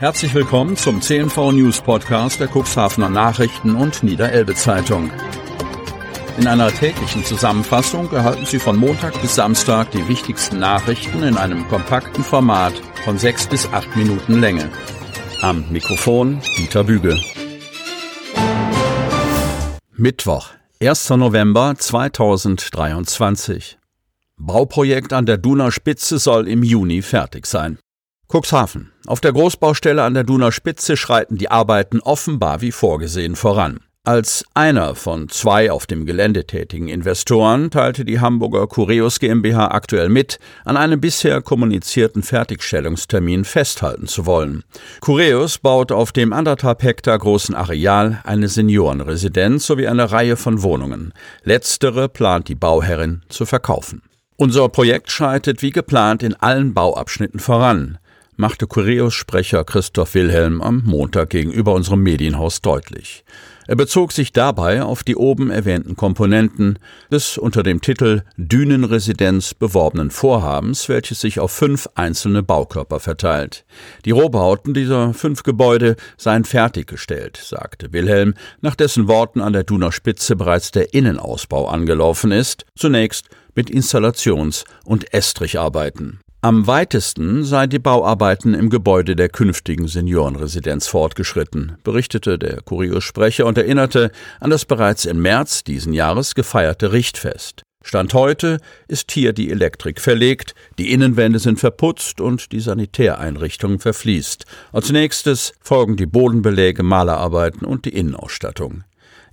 Herzlich willkommen zum CNV News Podcast der Cuxhavener Nachrichten und Niederelbe Zeitung. In einer täglichen Zusammenfassung erhalten Sie von Montag bis Samstag die wichtigsten Nachrichten in einem kompakten Format von sechs bis acht Minuten Länge. Am Mikrofon Dieter Büge. Mittwoch, 1. November 2023. Bauprojekt an der Duner Spitze soll im Juni fertig sein. Cuxhaven. Auf der Großbaustelle an der Duner Spitze schreiten die Arbeiten offenbar wie vorgesehen voran. Als einer von zwei auf dem Gelände tätigen Investoren teilte die Hamburger Cureus GmbH aktuell mit, an einem bisher kommunizierten Fertigstellungstermin festhalten zu wollen. Cureus baut auf dem anderthalb Hektar großen Areal eine Seniorenresidenz sowie eine Reihe von Wohnungen. Letztere plant die Bauherrin zu verkaufen. Unser Projekt schreitet wie geplant in allen Bauabschnitten voran machte Cureus-Sprecher Christoph Wilhelm am Montag gegenüber unserem Medienhaus deutlich. Er bezog sich dabei auf die oben erwähnten Komponenten des unter dem Titel Dünenresidenz beworbenen Vorhabens, welches sich auf fünf einzelne Baukörper verteilt. Die Rohbauten dieser fünf Gebäude seien fertiggestellt, sagte Wilhelm, nach dessen Worten an der Duner Spitze bereits der Innenausbau angelaufen ist, zunächst mit Installations- und Estricharbeiten. Am weitesten seien die Bauarbeiten im Gebäude der künftigen Seniorenresidenz fortgeschritten, berichtete der Kurios-Sprecher und erinnerte an das bereits im März diesen Jahres gefeierte Richtfest. Stand heute ist hier die Elektrik verlegt, die Innenwände sind verputzt und die Sanitäreinrichtung verfließt. Als nächstes folgen die Bodenbeläge, Malerarbeiten und die Innenausstattung.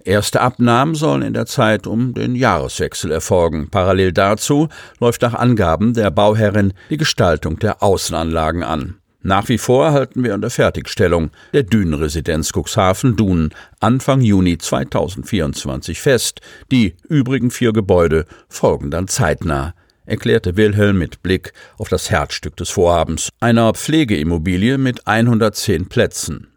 Erste Abnahmen sollen in der Zeit um den Jahreswechsel erfolgen. Parallel dazu läuft nach Angaben der Bauherrin die Gestaltung der Außenanlagen an. Nach wie vor halten wir an der Fertigstellung der Dünenresidenz Cuxhaven Dun Anfang Juni 2024 fest. Die übrigen vier Gebäude folgen dann zeitnah erklärte Wilhelm mit Blick auf das Herzstück des Vorhabens, einer Pflegeimmobilie mit 110 Plätzen.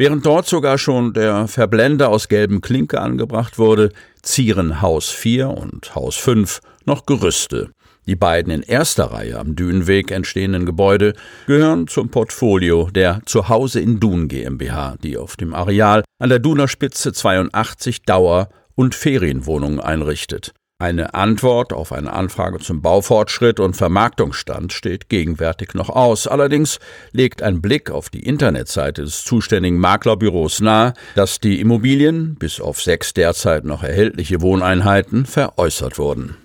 Während dort sogar schon der Verblender aus gelbem Klinke angebracht wurde, zieren Haus 4 und Haus 5 noch Gerüste. Die beiden in erster Reihe am Dünenweg entstehenden Gebäude gehören zum Portfolio der Zuhause in Dun GmbH, die auf dem Areal an der Duner Spitze 82 Dauer- und Ferienwohnungen einrichtet. Eine Antwort auf eine Anfrage zum Baufortschritt und Vermarktungsstand steht gegenwärtig noch aus. Allerdings legt ein Blick auf die Internetseite des zuständigen Maklerbüros nahe, dass die Immobilien, bis auf sechs derzeit noch erhältliche Wohneinheiten, veräußert wurden.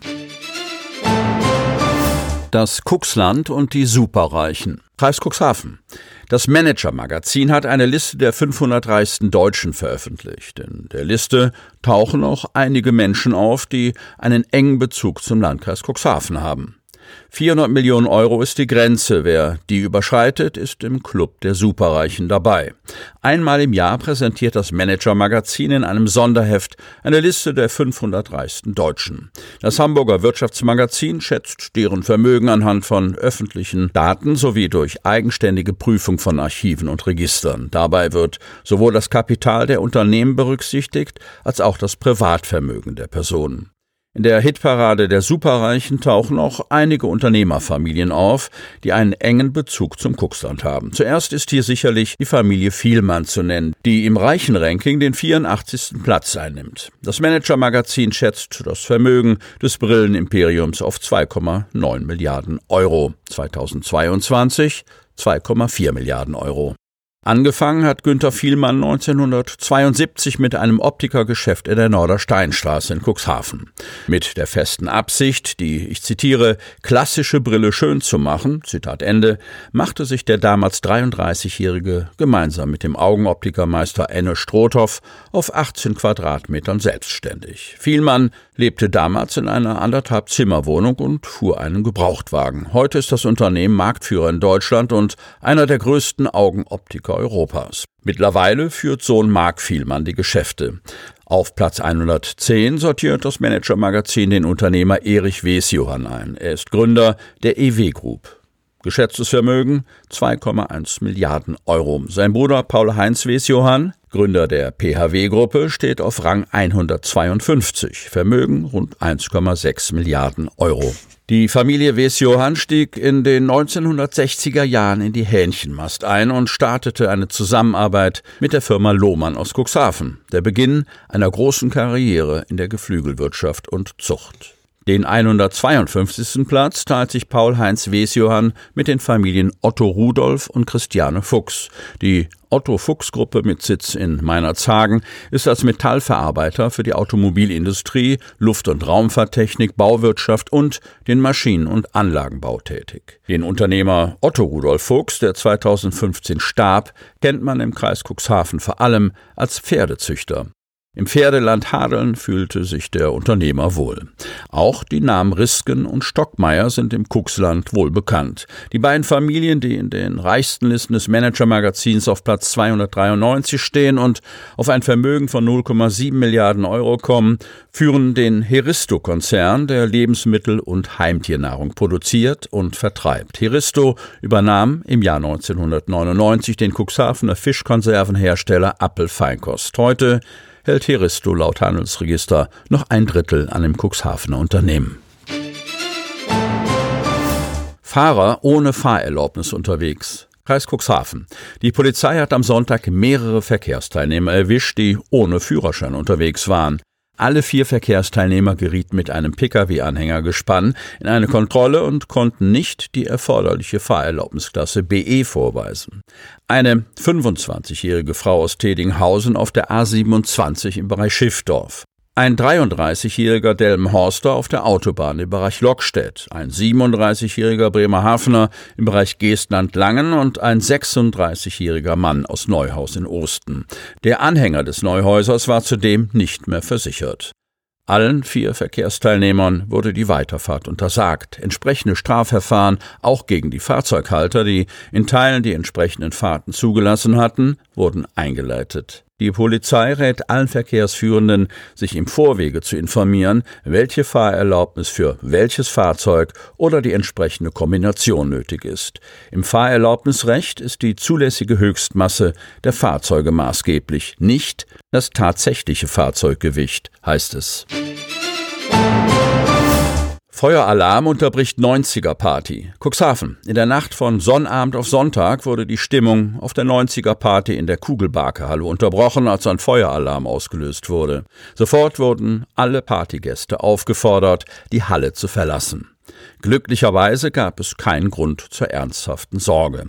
Das Kuxland und die Superreichen. Kreis Cuxhaven. Das Manager-Magazin hat eine Liste der 500 reichsten Deutschen veröffentlicht. In der Liste tauchen auch einige Menschen auf, die einen engen Bezug zum Landkreis Cuxhaven haben. 400 Millionen Euro ist die Grenze. Wer die überschreitet, ist im Club der Superreichen dabei. Einmal im Jahr präsentiert das Manager-Magazin in einem Sonderheft eine Liste der 500 reichsten Deutschen. Das Hamburger Wirtschaftsmagazin schätzt deren Vermögen anhand von öffentlichen Daten sowie durch eigenständige Prüfung von Archiven und Registern. Dabei wird sowohl das Kapital der Unternehmen berücksichtigt als auch das Privatvermögen der Personen. In der Hitparade der Superreichen tauchen auch einige Unternehmerfamilien auf, die einen engen Bezug zum Kuxland haben. Zuerst ist hier sicherlich die Familie Vielmann zu nennen, die im Reichenranking den 84. Platz einnimmt. Das Manager-Magazin schätzt das Vermögen des Brillenimperiums auf 2,9 Milliarden Euro. 2022 2,4 Milliarden Euro. Angefangen hat Günter Vielmann 1972 mit einem Optikergeschäft in der Nordersteinstraße in Cuxhaven. Mit der festen Absicht, die, ich zitiere, klassische Brille schön zu machen, Zitat Ende, machte sich der damals 33-Jährige gemeinsam mit dem Augenoptikermeister Enne Strothoff auf 18 Quadratmetern selbstständig. Vielmann lebte damals in einer anderthalb Zimmerwohnung und fuhr einen Gebrauchtwagen. Heute ist das Unternehmen Marktführer in Deutschland und einer der größten Augenoptiker Europas. Mittlerweile führt Sohn Mark Vielmann die Geschäfte. Auf Platz 110 sortiert das Manager-Magazin den Unternehmer Erich Wesjohann ein. Er ist Gründer der EW Group. Geschätztes Vermögen 2,1 Milliarden Euro. Sein Bruder Paul Heinz Wesjohann Gründer der PHW-Gruppe steht auf Rang 152, Vermögen rund 1,6 Milliarden Euro. Die Familie Wes-Johann stieg in den 1960er Jahren in die Hähnchenmast ein und startete eine Zusammenarbeit mit der Firma Lohmann aus Cuxhaven, der Beginn einer großen Karriere in der Geflügelwirtschaft und Zucht. Den 152. Platz teilt sich Paul-Heinz Wesjohann mit den Familien Otto Rudolf und Christiane Fuchs. Die Otto Fuchs Gruppe mit Sitz in Meinerzhagen ist als Metallverarbeiter für die Automobilindustrie, Luft- und Raumfahrttechnik, Bauwirtschaft und den Maschinen- und Anlagenbau tätig. Den Unternehmer Otto Rudolf Fuchs, der 2015 starb, kennt man im Kreis Cuxhaven vor allem als Pferdezüchter. Im Pferdeland Hadeln fühlte sich der Unternehmer wohl. Auch die Namen Risken und Stockmeier sind im Kuxland wohl bekannt. Die beiden Familien, die in den reichsten Listen des Manager-Magazins auf Platz 293 stehen und auf ein Vermögen von 0,7 Milliarden Euro kommen, führen den Heristo-Konzern, der Lebensmittel- und Heimtiernahrung produziert und vertreibt. Heristo übernahm im Jahr 1999 den Cuxhavener Fischkonservenhersteller Appelfeinkost. Heute hält Heristo laut Handelsregister noch ein Drittel an dem Cuxhavener Unternehmen. Fahrer ohne Fahrerlaubnis unterwegs. Kreis Cuxhaven. Die Polizei hat am Sonntag mehrere Verkehrsteilnehmer erwischt, die ohne Führerschein unterwegs waren. Alle vier Verkehrsteilnehmer gerieten mit einem Pkw-Anhängergespann in eine Kontrolle und konnten nicht die erforderliche Fahrerlaubnisklasse BE vorweisen. Eine 25-jährige Frau aus Tedinghausen auf der A27 im Bereich Schiffdorf. Ein 33-jähriger Delmenhorster auf der Autobahn im Bereich Lockstedt, ein 37-jähriger Bremerhavener im Bereich Geestland-Langen und ein 36-jähriger Mann aus Neuhaus in Osten. Der Anhänger des Neuhäusers war zudem nicht mehr versichert. Allen vier Verkehrsteilnehmern wurde die Weiterfahrt untersagt. Entsprechende Strafverfahren, auch gegen die Fahrzeughalter, die in Teilen die entsprechenden Fahrten zugelassen hatten, wurden eingeleitet. Die Polizei rät allen Verkehrsführenden, sich im Vorwege zu informieren, welche Fahrerlaubnis für welches Fahrzeug oder die entsprechende Kombination nötig ist. Im Fahrerlaubnisrecht ist die zulässige Höchstmasse der Fahrzeuge maßgeblich, nicht das tatsächliche Fahrzeuggewicht, heißt es. Feueralarm unterbricht 90er Party. Cuxhaven. In der Nacht von Sonnabend auf Sonntag wurde die Stimmung auf der 90er Party in der Kugelbarkehalle unterbrochen, als ein Feueralarm ausgelöst wurde. Sofort wurden alle Partygäste aufgefordert, die Halle zu verlassen. Glücklicherweise gab es keinen Grund zur ernsthaften Sorge.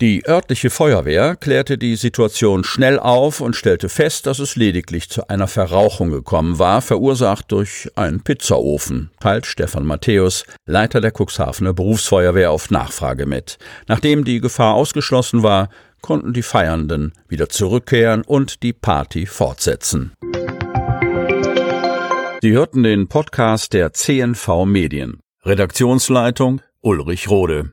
Die örtliche Feuerwehr klärte die Situation schnell auf und stellte fest, dass es lediglich zu einer Verrauchung gekommen war, verursacht durch einen Pizzaofen, teilt Stefan Matthäus, Leiter der Cuxhavener Berufsfeuerwehr auf Nachfrage mit. Nachdem die Gefahr ausgeschlossen war, konnten die Feiernden wieder zurückkehren und die Party fortsetzen. Sie hörten den Podcast der CNV Medien. Redaktionsleitung Ulrich Rode.